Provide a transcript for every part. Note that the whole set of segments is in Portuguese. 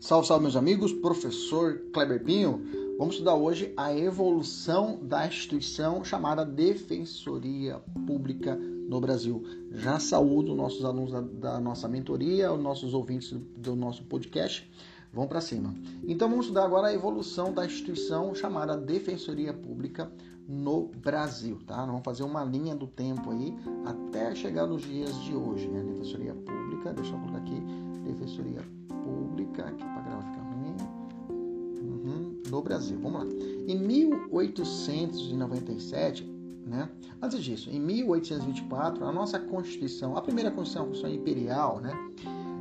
Salve, salve, meus amigos. Professor Kleber Pinho. Vamos estudar hoje a evolução da instituição chamada Defensoria Pública no Brasil. Já saúdo nossos alunos da, da nossa mentoria, os nossos ouvintes do nosso podcast. Vamos para cima. Então, vamos estudar agora a evolução da instituição chamada Defensoria Pública no Brasil, tá? Vamos fazer uma linha do tempo aí até chegar nos dias de hoje, né? Defensoria Pública, deixa eu colocar aqui, Defensoria Pública, aqui para gravar ficar ruim, uhum, no Brasil. Vamos lá. Em 1897, né? Antes disso, em 1824, a nossa Constituição, a primeira Constituição, a Constituição Imperial, né?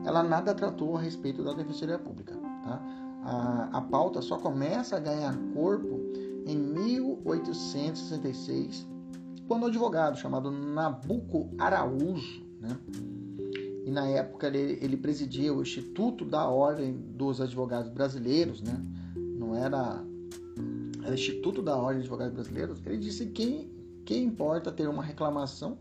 Ela nada tratou a respeito da Defensoria Pública, tá? A, a pauta só começa a ganhar corpo em 1866, quando um advogado chamado Nabuco Araújo, né? E na época ele, ele, presidia o Instituto da Ordem dos Advogados Brasileiros, né? não era, era Instituto da Ordem dos Advogados Brasileiros, ele disse que que importa ter uma reclamação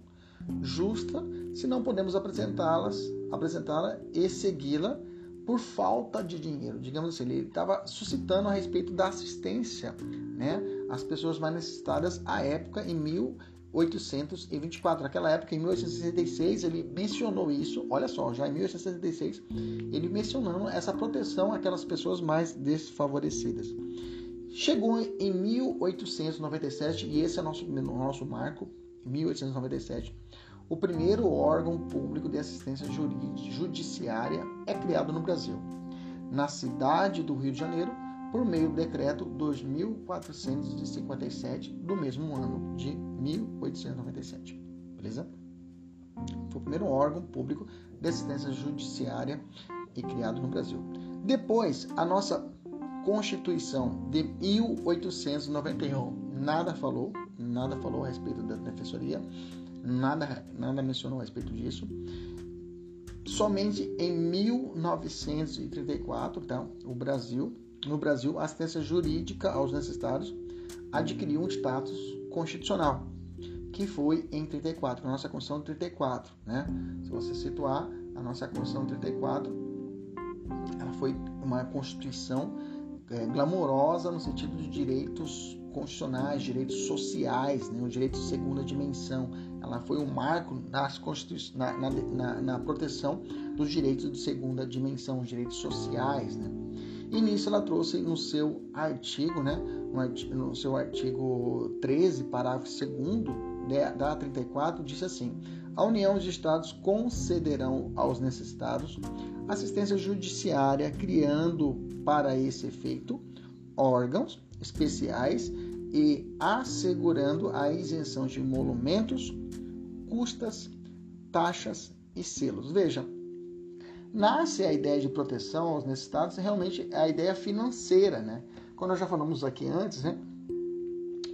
justa se não podemos apresentá-las, apresentá-la e segui-la por falta de dinheiro. Digamos assim, ele estava suscitando a respeito da assistência né, às pessoas mais necessitadas à época em 1824. Naquela época, em 1866, ele mencionou isso. Olha só, já em 1866, ele mencionando essa proteção àquelas pessoas mais desfavorecidas. Chegou em 1897, e esse é o nosso, nosso marco, 1897 o primeiro órgão público de assistência judiciária é criado no Brasil, na cidade do Rio de Janeiro, por meio do decreto 2457 do mesmo ano de 1897. Beleza? Foi o primeiro órgão público de assistência judiciária e criado no Brasil. Depois, a nossa Constituição de 1891 nada falou, nada falou a respeito da defensoria nada, nada mencionou a respeito disso. Somente em 1934, tá? o Brasil, no Brasil, a assistência jurídica aos necessitados adquiriu um status constitucional, que foi em 34, a nossa Constituição 34, né? Se você situar a nossa Constituição 34, ela foi uma Constituição é, glamourosa no sentido de direitos constitucionais, direitos sociais, né, o direito de segunda dimensão. Ela foi um marco nas na, na, na, na, proteção dos direitos de segunda dimensão, os direitos sociais. Né? E nisso ela trouxe no seu artigo, né, no, seu artigo 13, parágrafo 2 da 34, disse assim: a União dos Estados concederão aos necessitados assistência judiciária, criando para esse efeito órgãos especiais e assegurando a isenção de emolumentos, custas, taxas e selos. Veja, nasce a ideia de proteção aos necessitados realmente é a ideia financeira, né? Quando nós já falamos aqui antes, né,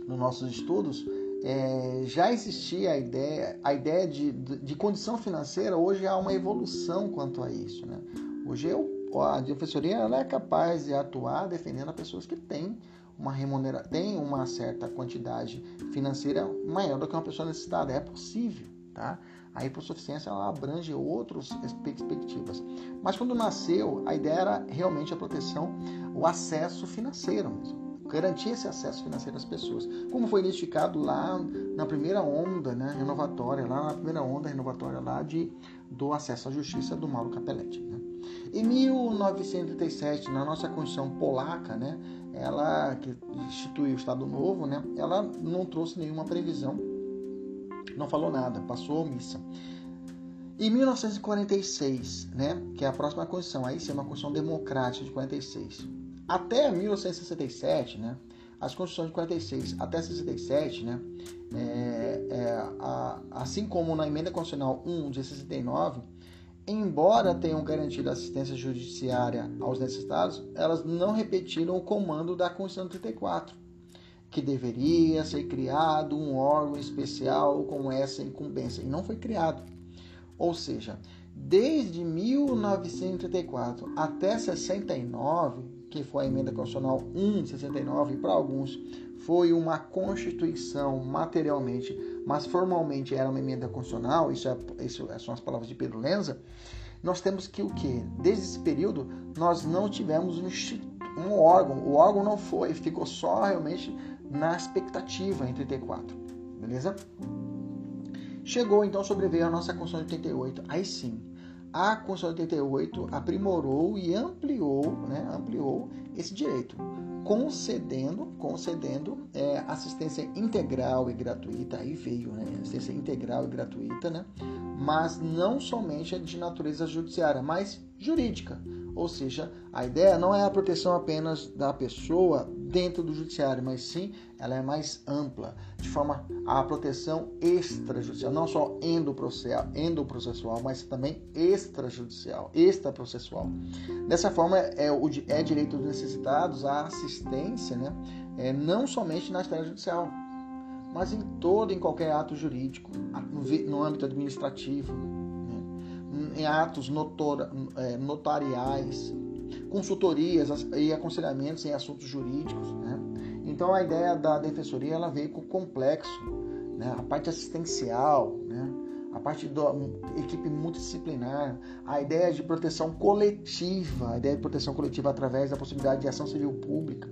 nos nossos estudos, é, já existia a ideia, a ideia de, de, de, condição financeira, hoje há uma evolução quanto a isso, né? Hoje eu, a defensoria ela é capaz de atuar defendendo as pessoas que têm uma remunera tem uma certa quantidade financeira maior do que uma pessoa necessitada. É possível, tá? A hipossuficiência ela abrange outras perspectivas. Mas quando nasceu, a ideia era realmente a proteção, o acesso financeiro mesmo. Garantir esse acesso financeiro às pessoas. Como foi identificado lá na primeira onda né, renovatória, lá na primeira onda renovatória lá de, do acesso à justiça do Mauro Capelletti. Né? Em 1937, na nossa Constituição polaca, né, ela que instituiu o Estado Novo, né, ela não trouxe nenhuma previsão, não falou nada, passou missa. Em 1946, né, que é a próxima Constituição, aí sim é uma Constituição democrática de 46. Até 1967, né, as Constituições de 46 até 67, né, é, é, a, assim como na Emenda Constitucional 1 de 69, embora tenham garantido assistência judiciária aos necessitados, elas não repetiram o comando da Constituição 34, que deveria ser criado um órgão especial com essa incumbência, e não foi criado. Ou seja, desde 1934 até 69, que foi a emenda constitucional 1 de 69, para alguns foi uma constituição materialmente mas formalmente era uma emenda constitucional, isso, é, isso são as palavras de Pedro Lenza, nós temos que o quê? Desde esse período, nós não tivemos um, um órgão. O órgão não foi, ficou só realmente na expectativa em 34. Beleza? Chegou então sobreveio a nossa Constituição de 88. Aí sim, a Constituição de 88 aprimorou e ampliou, né, ampliou esse direito, concedendo, concedendo é, assistência integral e gratuita. Aí veio, né, assistência integral e gratuita, né, mas não somente de natureza judiciária, mas jurídica. Ou seja, a ideia não é a proteção apenas da pessoa dentro do judiciário, mas sim ela é mais ampla, de forma a proteção extrajudicial, não só endoprocessual, endoprocessual mas também extrajudicial, extraprocessual. Dessa forma, é, é direito dos necessitados a assistência, né, é, não somente na esfera judicial, mas em todo, em qualquer ato jurídico, no âmbito administrativo, em atos notor, é, notariais, consultorias e aconselhamentos em assuntos jurídicos. Né? Então a ideia da defensoria ela veio com o complexo, né? a parte assistencial, né? a parte da equipe multidisciplinar, a ideia de proteção coletiva, a ideia de proteção coletiva através da possibilidade de ação civil pública.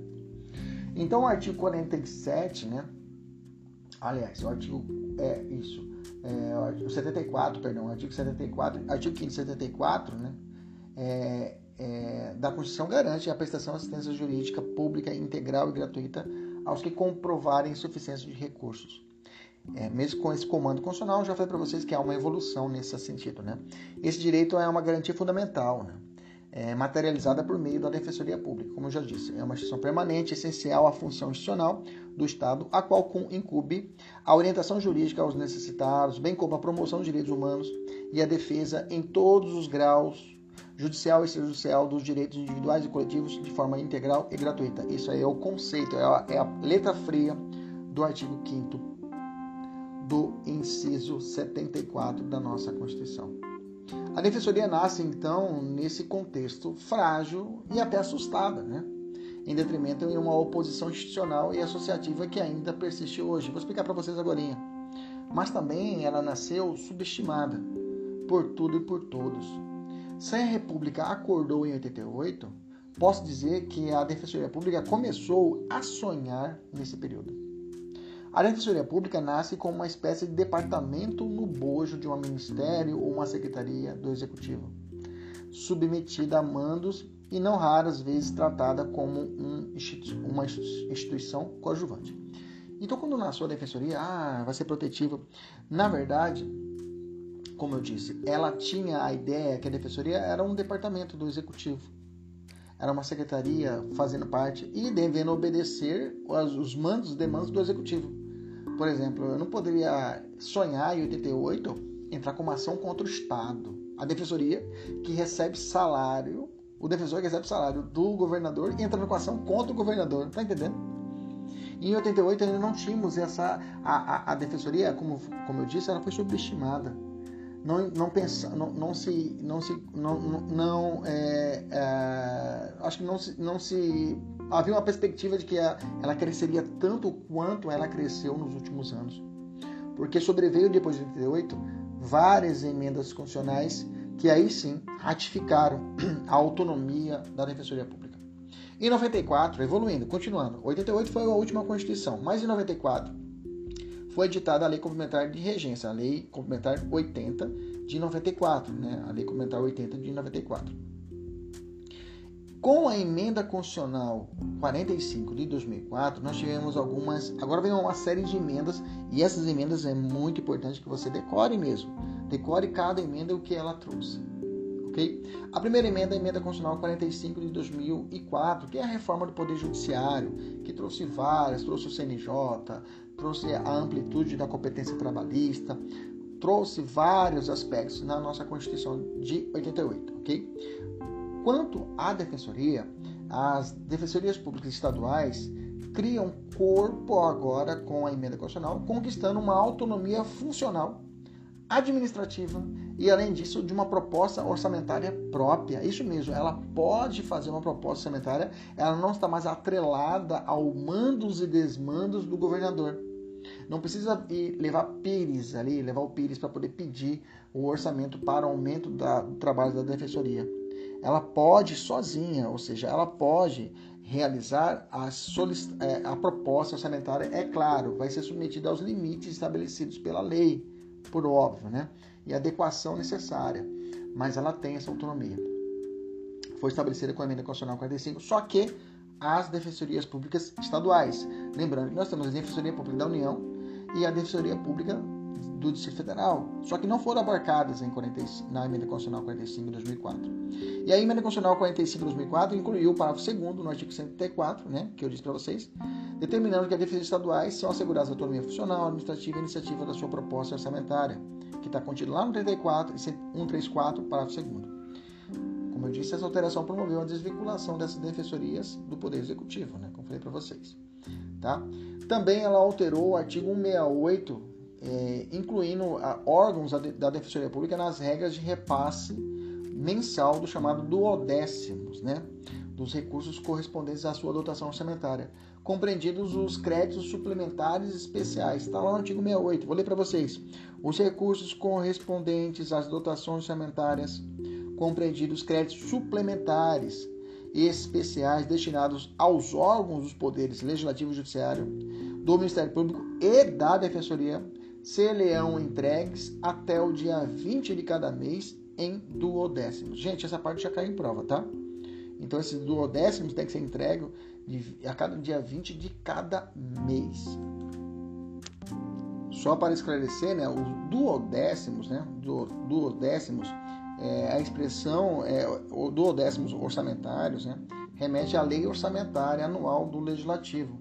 Então o artigo 47, né? aliás, o artigo é isso, é, o 74, perdão, artigo 74, artigo 5 74, né, é, é, da Constituição garante a prestação de assistência jurídica pública integral e gratuita aos que comprovarem insuficiência de recursos. É, mesmo com esse comando constitucional, já falei para vocês que há uma evolução nesse sentido. Né? Esse direito é uma garantia fundamental. Né? é, materializada por meio da Defensoria Pública. Como eu já disse, é uma instituição permanente, essencial à função institucional do Estado, a qual incube a orientação jurídica aos necessitados, bem como a promoção dos direitos humanos e a defesa em todos os graus, judicial e extrajudicial, dos direitos individuais e coletivos de forma integral e gratuita. Isso aí é o conceito, é a, é a letra fria do artigo 5 do inciso 74 da nossa Constituição. A defensoria nasce então nesse contexto frágil e até assustada, né? em detrimento de uma oposição institucional e associativa que ainda persiste hoje. Vou explicar para vocês agora. Mas também ela nasceu subestimada por tudo e por todos. Se a República acordou em 88, posso dizer que a Defensoria Pública começou a sonhar nesse período. A Defensoria Pública nasce como uma espécie de departamento no bojo de um ministério ou uma secretaria do Executivo, submetida a mandos e não raras vezes tratada como um, uma instituição coadjuvante. Então, quando nasceu a Defensoria, ah, vai ser protetiva. Na verdade, como eu disse, ela tinha a ideia que a Defensoria era um departamento do Executivo. Era uma secretaria fazendo parte e devendo obedecer os mandos e demandas do Executivo. Por exemplo, eu não poderia sonhar em 88 entrar com uma ação contra o Estado. A defensoria que recebe salário, o defensor que recebe salário do governador entra com ação contra o governador. Tá entendendo? Em 88 ainda não tínhamos essa. A, a, a defensoria, como, como eu disse, ela foi subestimada. Não, não, pensa, não, não se. Não se não, não, é, é, acho que não se, não se havia uma perspectiva de que ela cresceria tanto quanto ela cresceu nos últimos anos. Porque sobreveio depois de 88 várias emendas constitucionais que aí sim ratificaram a autonomia da Defensoria Pública. Em 94, evoluindo, continuando, 88 foi a última Constituição, mas em 94 foi editada a Lei Complementar de Regência, a Lei Complementar 80 de 94, né? a Lei Complementar 80 de 94. Com a emenda constitucional 45 de 2004, nós tivemos algumas. Agora vem uma série de emendas e essas emendas é muito importante que você decore mesmo. Decore cada emenda o que ela trouxe. Ok? A primeira emenda é a emenda constitucional 45 de 2004, que é a reforma do Poder Judiciário, que trouxe várias, trouxe o CNJ, trouxe a amplitude da competência trabalhista, trouxe vários aspectos na nossa Constituição de 88, ok? Quanto à defensoria, as defensorias públicas estaduais criam corpo agora com a emenda constitucional, conquistando uma autonomia funcional, administrativa e, além disso, de uma proposta orçamentária própria. Isso mesmo, ela pode fazer uma proposta orçamentária, ela não está mais atrelada ao mandos e desmandos do governador. Não precisa ir levar Pires ali, levar o Pires para poder pedir o orçamento para o aumento da, do trabalho da defensoria. Ela pode sozinha, ou seja, ela pode realizar a, é, a proposta orçamentária, é claro, vai ser submetida aos limites estabelecidos pela lei, por óbvio, né? E adequação necessária, mas ela tem essa autonomia. Foi estabelecida com a emenda constitucional 45, só que as defensorias públicas estaduais. Lembrando que nós temos a Defensoria Pública da União e a Defensoria Pública do Distrito Federal, só que não foram abarcadas em 45, na Emenda Constitucional 45 de 2004. E a Emenda Constitucional 45 de 2004 incluiu o parágrafo 2 no artigo 134, né, que eu disse para vocês, determinando que as defesas estaduais são asseguradas a autonomia funcional, administrativa e iniciativa da sua proposta orçamentária, que está contido lá no 34 e 134, parágrafo 2 como eu disse, essa alteração promoveu a desvinculação dessas defensorias do Poder Executivo, né? como falei para vocês. Tá? Também ela alterou o artigo 168, é, incluindo a, órgãos da, da Defensoria Pública nas regras de repasse mensal do chamado duodécimos, né? dos recursos correspondentes à sua dotação orçamentária, compreendidos os créditos suplementares especiais. Está lá no artigo 68. Vou ler para vocês. Os recursos correspondentes às dotações orçamentárias compreendidos créditos suplementares especiais destinados aos órgãos dos poderes legislativo e judiciário, do Ministério Público e da Defensoria, serão entregues até o dia 20 de cada mês em duodécimos. Gente, essa parte já caiu em prova, tá? Então, esses duodécimos tem que ser entregue a cada dia 20 de cada mês. Só para esclarecer, né, os duodécimos, né, duodécimos é, a expressão é, do décimos orçamentários né, remete à lei orçamentária anual do legislativo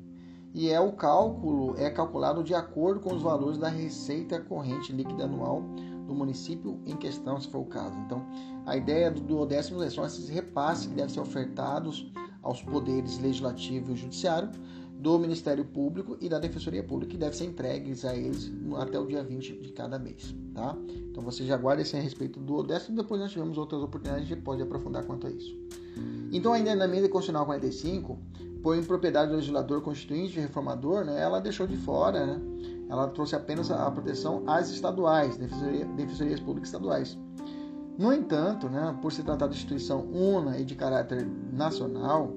e é o cálculo é calculado de acordo com os valores da receita corrente líquida anual do município em questão, se for o caso. Então, a ideia do duodécimo é são esses repasses que devem ser ofertados aos poderes legislativo e judiciário do Ministério Público e da Defensoria Pública, que devem ser entregues a eles até o dia 20 de cada mês, tá? Então você já guarda esse a respeito do décimo, depois nós tivemos outras oportunidades, gente pode aprofundar quanto a isso. Então, ainda na emenda constitucional 45, por impropriedade do legislador constituinte e reformador, né, ela deixou de fora, né, ela trouxe apenas a proteção às estaduais, defensoria, defensorias públicas estaduais. No entanto, né, por se tratar de instituição una e de caráter nacional,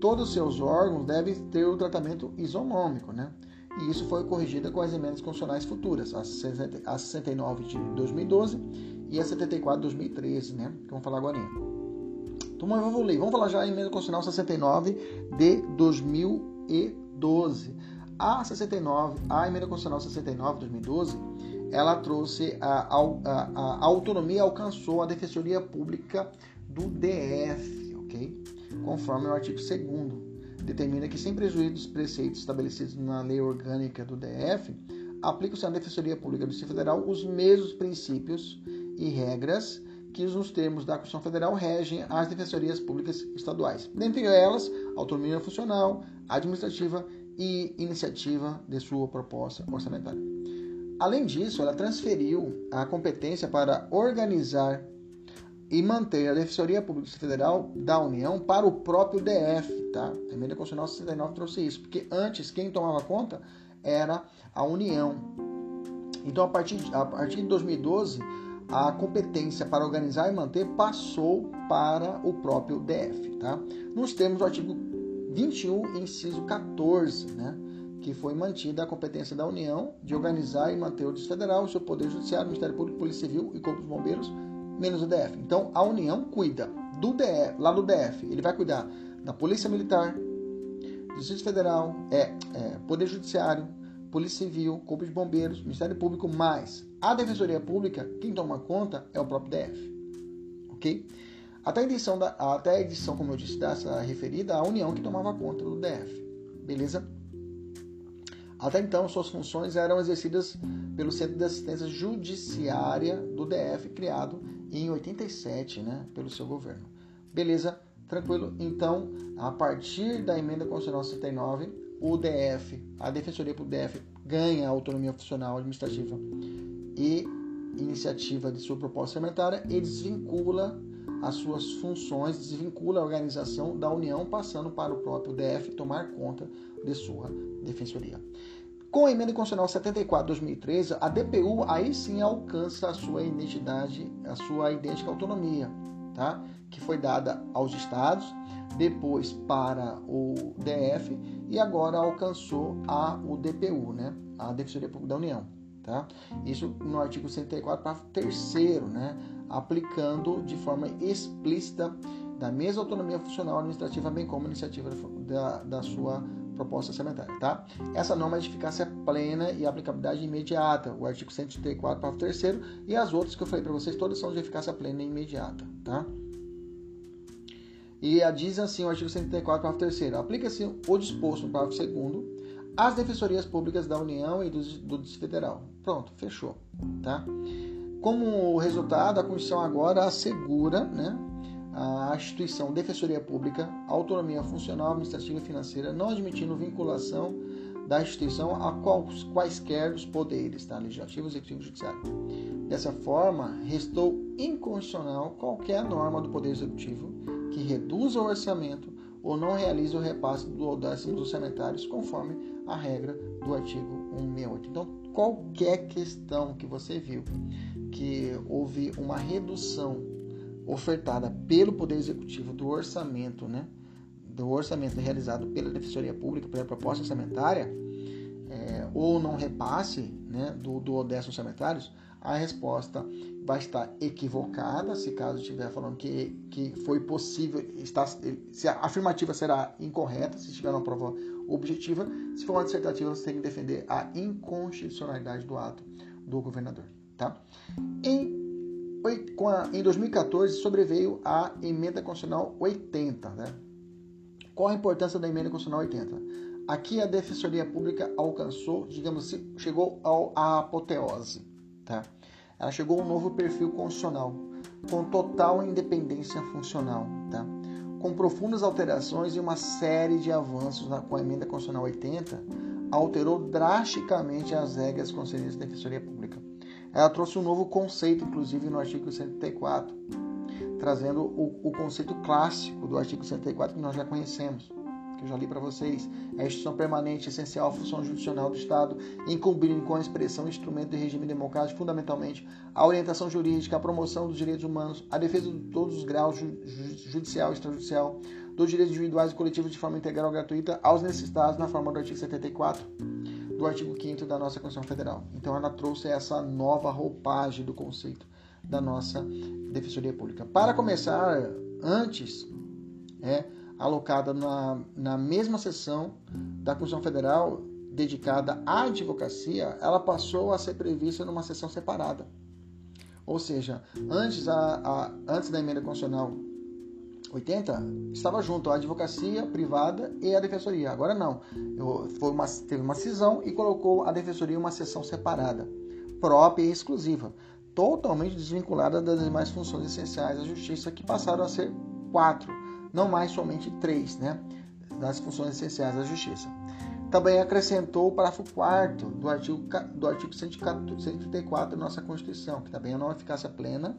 todos os seus órgãos devem ter o tratamento isonômico, né? E isso foi corrigido com as emendas constitucionais futuras, a 69 de 2012 e a 74 de 2013, né? Que vamos falar agora. Então vamos ler. Vamos falar já a emenda constitucional 69 de 2012. A 69, a emenda constitucional 69 de 2012, ela trouxe a, a, a, autonomia alcançou a defensoria pública do DF, ok? conforme o artigo 2 determina que, sem prejuízo dos preceitos estabelecidos na lei orgânica do DF, aplicam-se à Defensoria Pública do Distrito Federal os mesmos princípios e regras que, nos termos da Constituição Federal, regem as defensorias públicas estaduais. Dentre elas, autonomia funcional, administrativa e iniciativa de sua proposta orçamentária. Além disso, ela transferiu a competência para organizar e manter a Defensoria Pública Federal da União para o próprio DF, tá? A emenda constitucional 69 trouxe isso, porque antes quem tomava conta era a União. Então, a partir, a partir de 2012, a competência para organizar e manter passou para o próprio DF, tá? Nos termos do artigo 21, inciso 14, né? Que foi mantida a competência da União de organizar e manter o Distrito Federal, o seu Poder Judiciário, Ministério Público, Polícia Civil e Corpo de Bombeiros menos o DF. Então a União cuida do DF, lá do DF, ele vai cuidar da Polícia Militar, Justiça Federal, é, é, Poder Judiciário, Polícia Civil, Corpo de Bombeiros, Ministério Público, mais a Defensoria Pública, quem toma conta é o próprio DF. Ok? Até a edição, da, até a edição como eu disse, dessa referida, a União que tomava conta do DF. Beleza? Até então, suas funções eram exercidas pelo Centro de Assistência Judiciária do DF, criado em 87, né, pelo seu governo. Beleza? Tranquilo? Então, a partir da emenda constitucional 69, o DF, a Defensoria do DF ganha autonomia funcional administrativa e iniciativa de sua proposta orçamentária e desvincula as suas funções, desvincula a organização da União, passando para o próprio DF tomar conta de sua defensoria. Com a emenda constitucional 74 2013, a DPU aí sim alcança a sua identidade, a sua idêntica autonomia, tá? Que foi dada aos estados, depois para o DF e agora alcançou a o DPU, né? A Defensoria Pública da União, tá? Isso no artigo 104, parágrafo 3 né? Aplicando de forma explícita da mesma autonomia funcional administrativa, bem como iniciativa da, da sua proposta orçamentária, tá? Essa norma é de eficácia plena e aplicabilidade imediata, o artigo 134, parágrafo 3 e as outras que eu falei para vocês, todas são de eficácia plena e imediata, tá? E diz assim o artigo 134, parágrafo 3 aplica-se o disposto no parágrafo 2 às defensorias públicas da União e do, do Distrito Federal. Pronto, fechou, tá? Como resultado, a Constituição agora assegura, né, a instituição Defensoria Pública, autonomia funcional, administrativa e financeira, não admitindo vinculação da instituição a quaisquer dos poderes, tá? legislativo, executivo e judiciário. Dessa forma, restou inconstitucional qualquer norma do Poder Executivo que reduza o orçamento ou não realize o repasse do décimos orçamentários conforme a regra do artigo 168. Então, qualquer questão que você viu que houve uma redução ofertada pelo Poder Executivo do orçamento, né, do orçamento realizado pela Defensoria Pública, pela proposta orçamentária, é, ou não repasse né, do, do ODS orçamentários, a resposta vai estar equivocada, se caso estiver falando que, que foi possível, está, se a afirmativa será incorreta, se tiver uma prova objetiva, se for uma dissertativa, você tem que defender a inconstitucionalidade do ato do governador. Tá? Em em 2014 sobreveio a emenda constitucional 80. Né? Qual a importância da emenda constitucional 80? Aqui a Defensoria Pública alcançou, digamos assim, chegou à apoteose. Tá? Ela chegou a um novo perfil constitucional, com total independência funcional, tá? com profundas alterações e uma série de avanços na, com a emenda constitucional 80, alterou drasticamente as regras concedidas à Defensoria Pública ela trouxe um novo conceito, inclusive no artigo 134, trazendo o, o conceito clássico do artigo 134 que nós já conhecemos, que eu já li para vocês. A instituição permanente, essencial, função judicial do Estado, incumbindo com a expressão instrumento de regime democrático, fundamentalmente a orientação jurídica, a promoção dos direitos humanos, a defesa de todos os graus judicial e extrajudicial, dos direitos individuais e coletivos de forma integral e gratuita aos necessitados na forma do artigo 74 do artigo 5 da nossa Constituição Federal. Então ela trouxe essa nova roupagem do conceito da nossa Defensoria Pública. Para começar, antes, é alocada na, na mesma sessão da Constituição Federal dedicada à advocacia, ela passou a ser prevista numa sessão separada. Ou seja, antes, a, a antes da emenda constitucional 80 estava junto a advocacia privada e a defensoria. Agora não. Eu, foi uma, teve uma cisão e colocou a defensoria em uma seção separada, própria e exclusiva, totalmente desvinculada das demais funções essenciais da justiça, que passaram a ser quatro, não mais somente três, né? Das funções essenciais da justiça. Também acrescentou o parágrafo 4 do artigo, do artigo 134 da nossa Constituição, que também é uma eficácia plena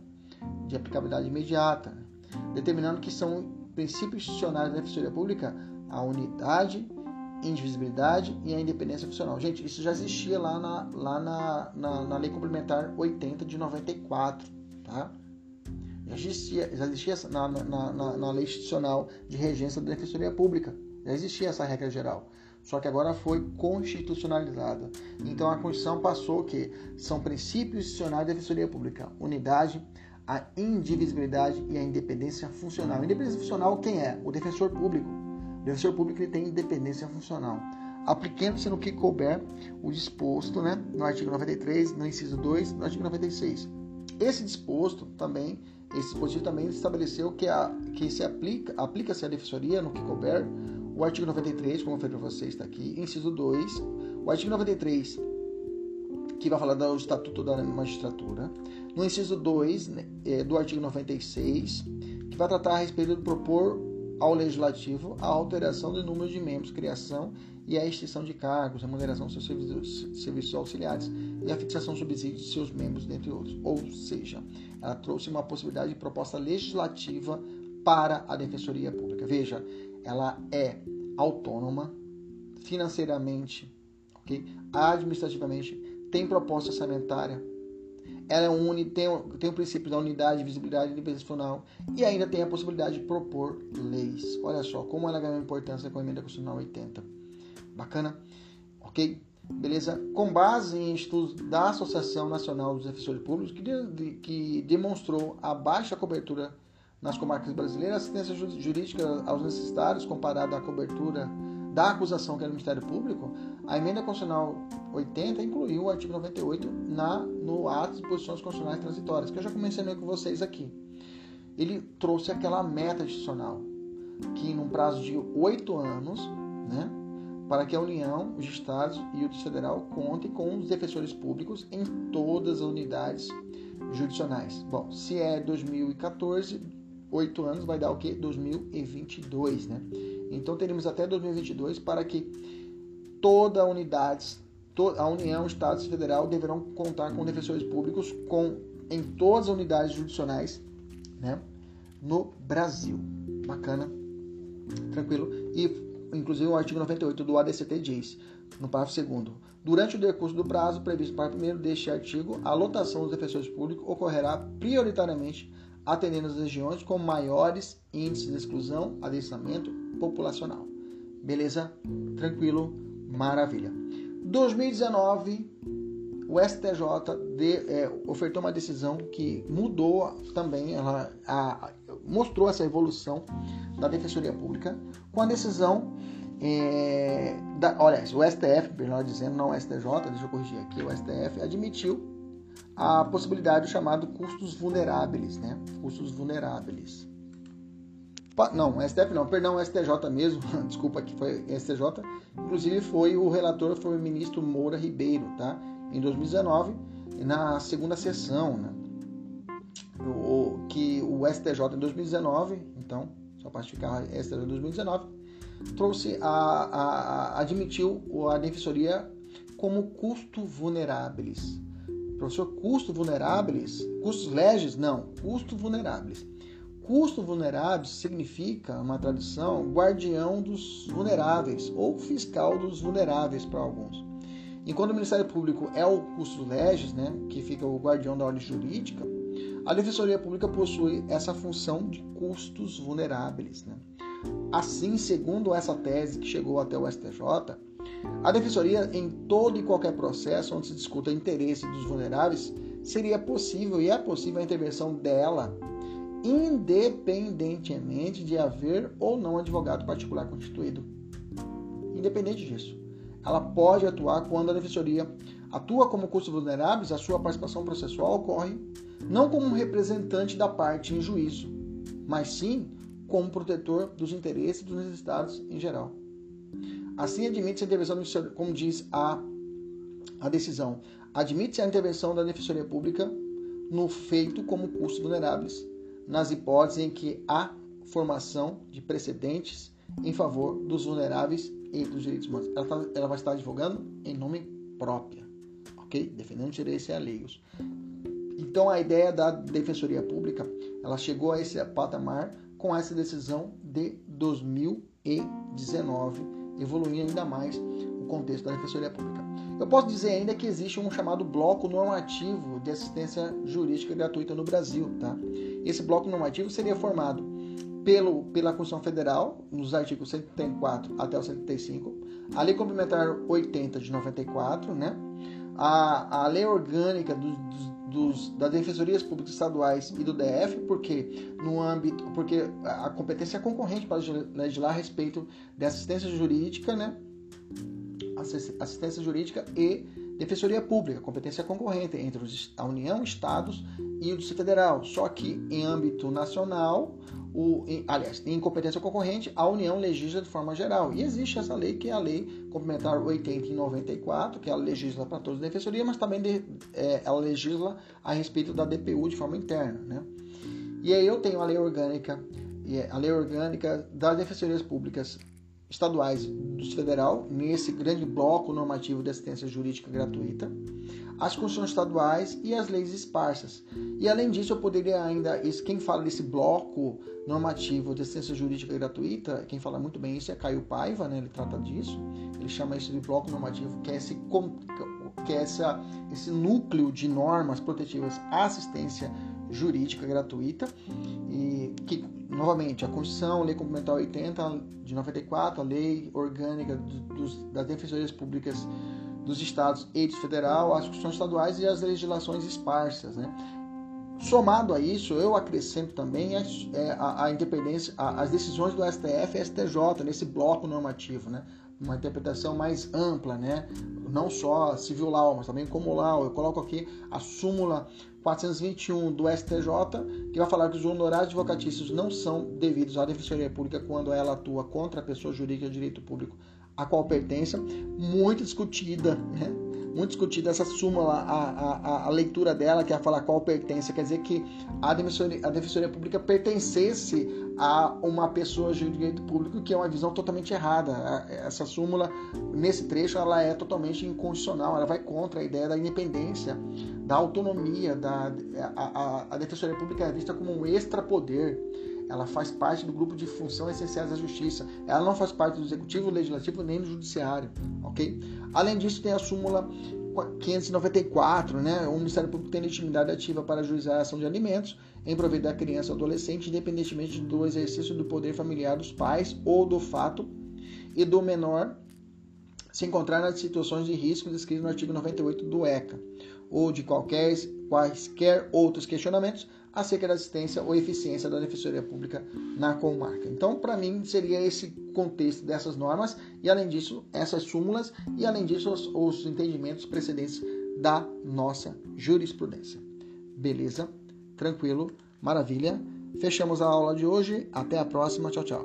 de aplicabilidade imediata determinando que são princípios institucionais da Defensoria Pública a unidade, indivisibilidade e a independência funcional. Gente, isso já existia lá na, lá na, na, na Lei Complementar 80 de 94, tá? Já existia, já existia na, na, na, na Lei Institucional de Regência da Defensoria Pública, já existia essa regra geral só que agora foi constitucionalizada. Então a Constituição passou que são princípios institucionais da Defensoria Pública: unidade, a indivisibilidade e a independência funcional. Independência funcional quem é? O defensor público. O defensor público ele tem independência funcional. Aplicando-se no que couber o disposto né, no artigo 93, no inciso 2, no artigo 96. Esse disposto também, esse dispositivo também estabeleceu que, a, que se aplica, aplica-se à defensoria no que couber o artigo 93, como eu falei para vocês, está aqui, inciso 2, o artigo 93, que vai falar do Estatuto da Magistratura, no inciso 2 né, é, do artigo 96, que vai tratar a respeito de propor ao Legislativo a alteração do número de membros, criação e a extinção de cargos, remuneração dos seus serviços, serviços auxiliares e a fixação de subsídios de seus membros, dentre outros. Ou seja, ela trouxe uma possibilidade de proposta legislativa para a Defensoria Pública. Veja, ela é autônoma financeiramente, okay? administrativamente, tem proposta orçamentária, ela é une, tem, tem o princípio da unidade, visibilidade e funcional e ainda tem a possibilidade de propor leis. Olha só como ela ganhou importância com a emenda constitucional 80. Bacana? Ok? Beleza? Com base em estudos da Associação Nacional dos Defensores Públicos, que, de, que demonstrou a baixa cobertura nas comarcas brasileiras, assistência jurídica aos necessitados comparada à cobertura da acusação que era o Ministério Público, a emenda constitucional 80 incluiu o artigo 98 na, no ato de posições constitucionais transitórias, que eu já mencionei com vocês aqui. Ele trouxe aquela meta institucional, que num prazo de oito anos, né, para que a União, os Estados e o Distrito Federal contem com os defensores públicos em todas as unidades jurisdicionais. Bom, se é 2014, oito anos vai dar o que? 2022, né? Então teremos até 2022 para que toda a unidade, a União, Estados e Federal deverão contar com defensores públicos com, em todas as unidades jurisdicionais né, no Brasil. Bacana, tranquilo. E inclusive o artigo 98 do ADCT diz, no parágrafo 2 Durante o decurso do prazo previsto no parágrafo 1 deste artigo, a lotação dos defensores públicos ocorrerá prioritariamente atendendo as regiões com maiores índices de exclusão, adestramento populacional. Beleza? Tranquilo? Maravilha. 2019, o STJ de, é, ofertou uma decisão que mudou também, ela a, mostrou essa evolução da Defensoria Pública com a decisão é, da, olha, o STF, melhor dizendo, não o STJ, deixa eu corrigir aqui, o STF admitiu a possibilidade do chamado custos vulneráveis, né? Custos vulneráveis. Não, STF não, perdão, STJ mesmo, desculpa que foi STJ, inclusive foi o relator, foi o ministro Moura Ribeiro, tá? Em 2019, na segunda sessão, né? O, que o STJ em 2019, então, só para ficar STJ em 2019, trouxe a, a, a admitiu a defensoria como custo vulneráveis. Professor, custo vulneráveis? Custos legis? Não, custo vulneráveis. Custo vulneráveis significa, uma tradução, guardião dos vulneráveis ou fiscal dos vulneráveis para alguns. Enquanto o Ministério Público é o custo legis, né, que fica o guardião da ordem jurídica, a Defensoria Pública possui essa função de custos vulneráveis. Né? Assim, segundo essa tese que chegou até o STJ, a defensoria, em todo e qualquer processo onde se discuta interesse dos vulneráveis, seria possível e é possível a intervenção dela, independentemente de haver ou não advogado particular constituído. Independente disso, ela pode atuar quando a defensoria atua como custos vulneráveis, a sua participação processual ocorre não como um representante da parte em juízo, mas sim como protetor dos interesses dos necessitados em geral. Assim, admite-se a intervenção, como diz a, a decisão, admite-se a intervenção da Defensoria Pública no feito como custos vulneráveis, nas hipóteses em que há formação de precedentes em favor dos vulneráveis e dos direitos humanos. Ela, tá, ela vai estar advogando em nome próprio, ok? Defendendo direitos alheios. Então, a ideia da Defensoria Pública, ela chegou a esse patamar com essa decisão de 2019 evoluir ainda mais o contexto da Defensoria Pública. Eu posso dizer ainda que existe um chamado bloco normativo de assistência jurídica gratuita no Brasil. Tá? Esse bloco normativo seria formado pelo, pela Constituição Federal, nos artigos 134 até o 135, a Lei Complementar 80 de 94, né? a, a Lei Orgânica dos, dos dos, das defensorias públicas estaduais e do DF, porque no âmbito, porque a competência é concorrente para legislar a respeito de assistência jurídica, né? Assistência jurídica e defensoria pública, competência concorrente entre a União, Estados e o Distrito Federal. Só que em âmbito nacional, o, em, aliás, em competência concorrente, a União legisla de forma geral. E existe essa lei, que é a Lei Complementar 80 e 94, que ela legisla para todos a defensoria, mas também de, é, ela legisla a respeito da DPU de forma interna. Né? E aí eu tenho a lei orgânica, é, a lei orgânica das defensorias públicas estaduais do federal, nesse grande bloco normativo de assistência jurídica gratuita. As constituições estaduais e as leis esparsas. E além disso, eu poderia ainda, quem fala desse bloco normativo de assistência jurídica gratuita, quem fala muito bem isso é Caio Paiva, né? ele trata disso, ele chama isso de bloco normativo, que é esse, que é essa, esse núcleo de normas protetivas à assistência jurídica gratuita e que novamente a Constituição, a Lei Complementar 80 de 94, a Lei Orgânica dos, das Defensorias Públicas dos Estados e do Federal, as Constituições estaduais e as legislações esparsas, né? Somado a isso, eu acrescento também a, é, a, a independência, a, as decisões do STF e STJ nesse bloco normativo, né? uma interpretação mais ampla, né? não só civil law, mas também como law. Eu coloco aqui a súmula 421 do STJ, que vai falar que os honorários advocatícios não são devidos à Defensoria Pública quando ela atua contra a pessoa jurídica de direito público a qual pertence, muito discutida, né? muito discutida essa súmula, a, a, a, leitura dela, que é falar qual pertence, quer dizer que a defensoria, a defensoria pública pertencesse a uma pessoa de direito público, que é uma visão totalmente errada. Essa súmula, nesse trecho, ela é totalmente inconstitucional, ela vai contra a ideia da independência, da autonomia, da, a, a, a defensoria pública é vista como um extrapoder ela faz parte do grupo de funções essenciais da justiça. Ela não faz parte do executivo, legislativo nem do judiciário, ok? Além disso, tem a súmula 594, né? O Ministério Público tem legitimidade ativa para ajuizar a ação de alimentos em proveito da criança ou adolescente, independentemente do exercício do poder familiar dos pais ou do fato e do menor se encontrar nas situações de risco descritas no artigo 98 do ECA ou de qualquer, quaisquer outros questionamentos acerca da assistência ou eficiência da defensoria pública na comarca. Então, para mim, seria esse contexto dessas normas e, além disso, essas súmulas e, além disso, os, os entendimentos precedentes da nossa jurisprudência. Beleza? Tranquilo? Maravilha? Fechamos a aula de hoje. Até a próxima. Tchau, tchau.